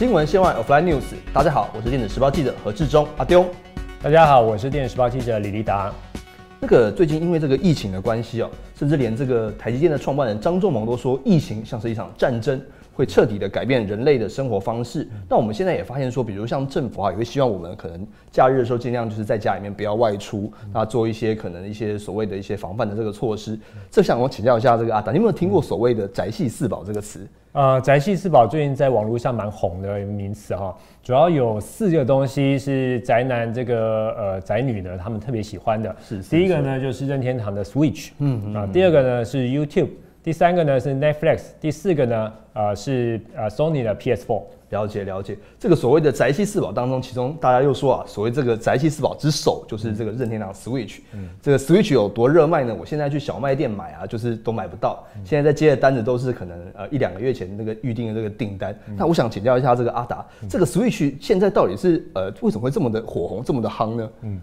新闻线外 Offline News，大家好，我是电子时报记者何志忠阿丢。大家好，我是电子时报记者李立达。那个最近因为这个疫情的关系哦，甚至连这个台积电的创办人张忠谋都说，疫情像是一场战争，会彻底的改变人类的生活方式。那我们现在也发现说，比如像政府啊，也会希望我们可能假日的时候尽量就是在家里面不要外出，那做一些可能一些所谓的一些防范的这个措施。这想我请教一下这个阿达，你有没有听过所谓的宅系四宝这个词？呃，宅系四宝最近在网络上蛮红的名词哈，主要有四个东西是宅男这个呃宅女呢他们特别喜欢的。是第一个呢就是任天堂的 Switch，嗯啊，第二个呢是 YouTube，第三个呢是 Netflix，第四个呢呃是呃 Sony 的 PS4。了解了解，这个所谓的宅系四宝当中，其中大家又说啊，所谓这个宅系四宝之首就是这个任天堂 Switch。嗯，这个 Switch 有多热卖呢？我现在去小卖店买啊，就是都买不到。现在在接的单子都是可能呃一两个月前那个预定的这个订单。那我想请教一下这个阿达，这个 Switch 现在到底是呃为什么会这么的火红，这么的夯呢？嗯。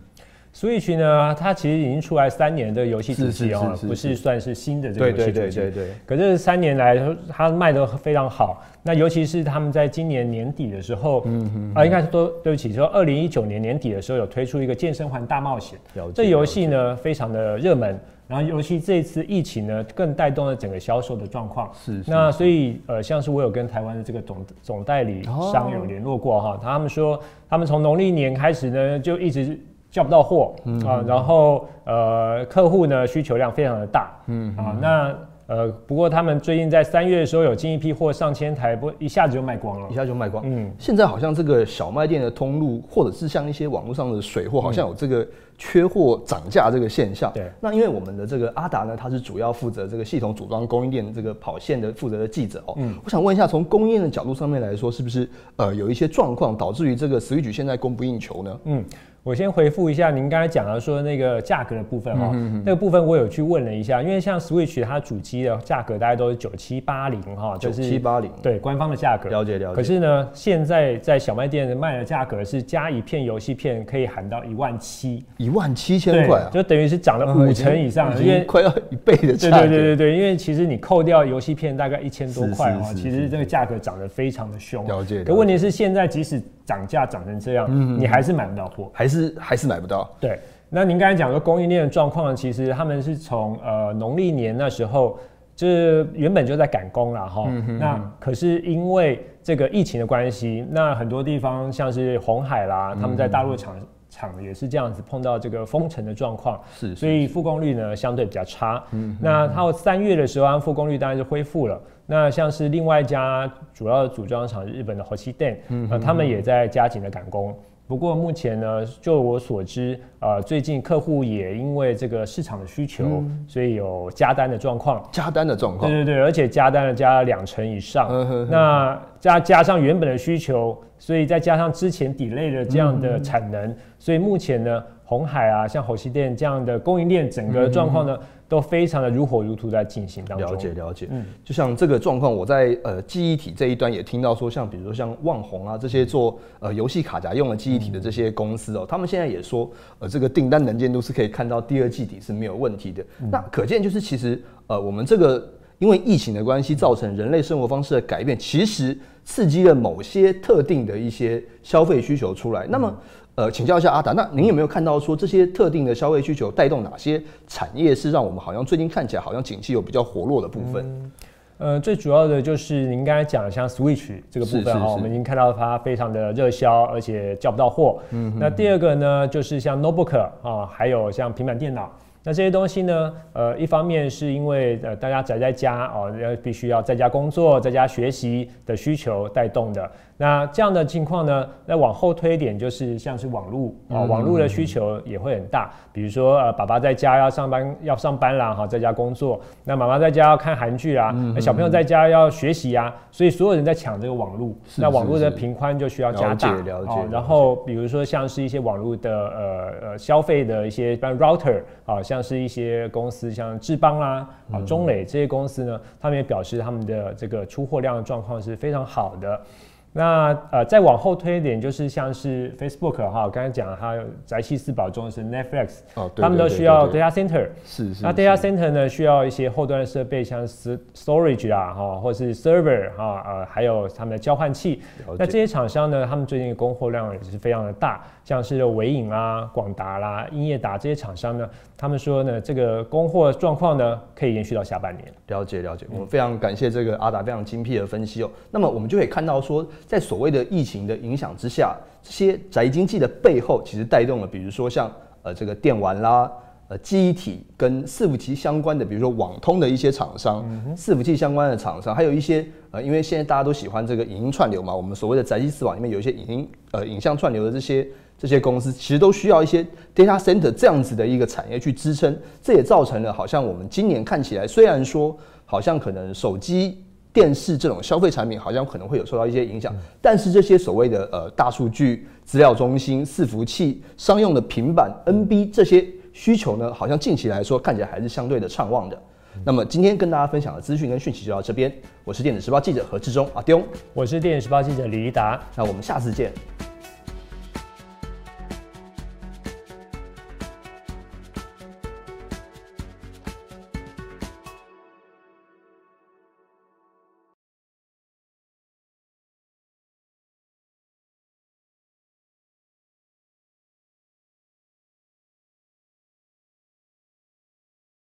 Switch 呢，它其实已经出来三年的游戏主机哦，不是算是新的这个游戏主机。对对对对对。可是三年来，它卖的非常好。那尤其是他们在今年年底的时候，嗯嗯，啊，应该是说对不起，说二零一九年年底的时候有推出一个健身环大冒险。这游戏呢非常的热门，然后尤其这一次疫情呢更带动了整个销售的状况。是。那所以呃，像是我有跟台湾的这个总总代理商有联络过哈，他们说他们从农历年开始呢就一直。叫不到货啊，然后呃，客户呢需求量非常的大，嗯啊，那呃，不过他们最近在三月的时候有进一批货上千台，不一下子就卖光了，一下就卖光。嗯，现在好像这个小卖店的通路，或者是像一些网络上的水货，好像有这个缺货涨价这个现象。对，那因为我们的这个阿达呢，他是主要负责这个系统组装供应链这个跑线的负责的记者哦。嗯，我想问一下，从供应链的角度上面来说，是不是呃有一些状况导致于这个 Switch 现在供不应求呢？嗯。我先回复一下您刚才讲的说那个价格的部分哈，那个部分我有去问了一下，因为像 Switch 它主机的价格大概都是九七八零哈，九七八零对官方的价格。了解了解。可是呢，现在在小卖店卖的价格是加一片游戏片可以喊到一万七，一万七千块啊，就等于是涨了五成以上，因为快要一倍的价格。对对对对对，因为其实你扣掉游戏片大概一千多块哈，其实这个价格涨得非常的凶。了解。可问题是现在即使涨价涨成这样，你还是买不到货，还是还是买不到。对，那您刚才讲说供应链的状况，其实他们是从呃农历年那时候，就是原本就在赶工了哈。那可是因为这个疫情的关系，那很多地方像是红海啦，他们在大陆厂厂也是这样子碰到这个封城的状况，是，所以复工率呢相对比较差。嗯，那到三月的时候，复工率当然是恢复了。那像是另外一家主要的组装厂，日本的 Hoshiden，呃，他们也在加紧的赶工。不过目前呢，就我所知，呃，最近客户也因为这个市场的需求，所以有加单的状况。加单的状况。对对对，而且加单了加了两成以上。那加加上原本的需求，所以再加上之前抵类的这样的产能，所以目前呢，红海啊，像火西电这样的供应链整个状况呢。都非常的如火如荼在进行当中。了解了解，嗯，就像这个状况，我在呃记忆体这一端也听到说，像比如说像旺宏啊这些做呃游戏卡夹用的记忆体的这些公司哦，他们现在也说，呃这个订单能见度是可以看到第二季底是没有问题的。那可见就是其实呃我们这个因为疫情的关系造成人类生活方式的改变，其实刺激了某些特定的一些消费需求出来。那么呃，请教一下阿达，那您有没有看到说这些特定的消费需求带动哪些产业是让我们好像最近看起来好像景气有比较活络的部分？呃，最主要的就是您刚才讲的像 Switch 这个部分哦，我们已经看到它非常的热销，而且叫不到货。嗯，那第二个呢，就是像 Notebook 啊，还有像平板电脑。那这些东西呢？呃，一方面是因为呃大家宅在家哦，要必须要在家工作、在家学习的需求带动的。那这样的情况呢，那往后推一点，就是像是网络啊，网络的需求也会很大。比如说呃，爸爸在家要上班要上班啦，哈，在家工作；那妈妈在家要看韩剧啊，小朋友在家要学习啊，所以所有人在抢这个网络。那网络的频宽就需要加大。了解。然后比如说像是一些网络的呃呃消费的一些，比如 router 啊，像。像是一些公司，像智邦啦、啊中磊这些公司呢，他们也表示他们的这个出货量的状况是非常好的。那呃，再往后推一点，就是像是 Facebook 哈，刚才讲它宅系四宝中是 Netflix，哦，他们都需要 data center，是是。那 data center 呢，需要一些后端的设备，像是 storage 啊，哈，或是 server 哈，呃，还有他们的交换器。那这些厂商呢，他们最近的供货量也是非常的大，像是伟影啊、广达啦、英业达这些厂商呢，他们说呢，这个供货状况呢，可以延续到下半年。了解了解，我们非常感谢这个阿达非常精辟的分析哦。那么我们就可以看到说。在所谓的疫情的影响之下，这些宅经济的背后，其实带动了，比如说像呃这个电玩啦，呃记忆体跟伺服器相关的，比如说网通的一些厂商，伺服器相关的厂商，还有一些呃，因为现在大家都喜欢这个影音串流嘛，我们所谓的宅基四网里面有一些影音呃影像串流的这些这些公司，其实都需要一些 data center 这样子的一个产业去支撑，这也造成了好像我们今年看起来，虽然说好像可能手机。电视这种消费产品好像可能会有受到一些影响，但是这些所谓的呃大数据、资料中心、伺服器、商用的平板、NB 这些需求呢，好像近期来说看起来还是相对的畅旺的。那么今天跟大家分享的资讯跟讯息就到这边，我是电子时报记者何志忠阿丢，我是电子时报记者李达，那我们下次见。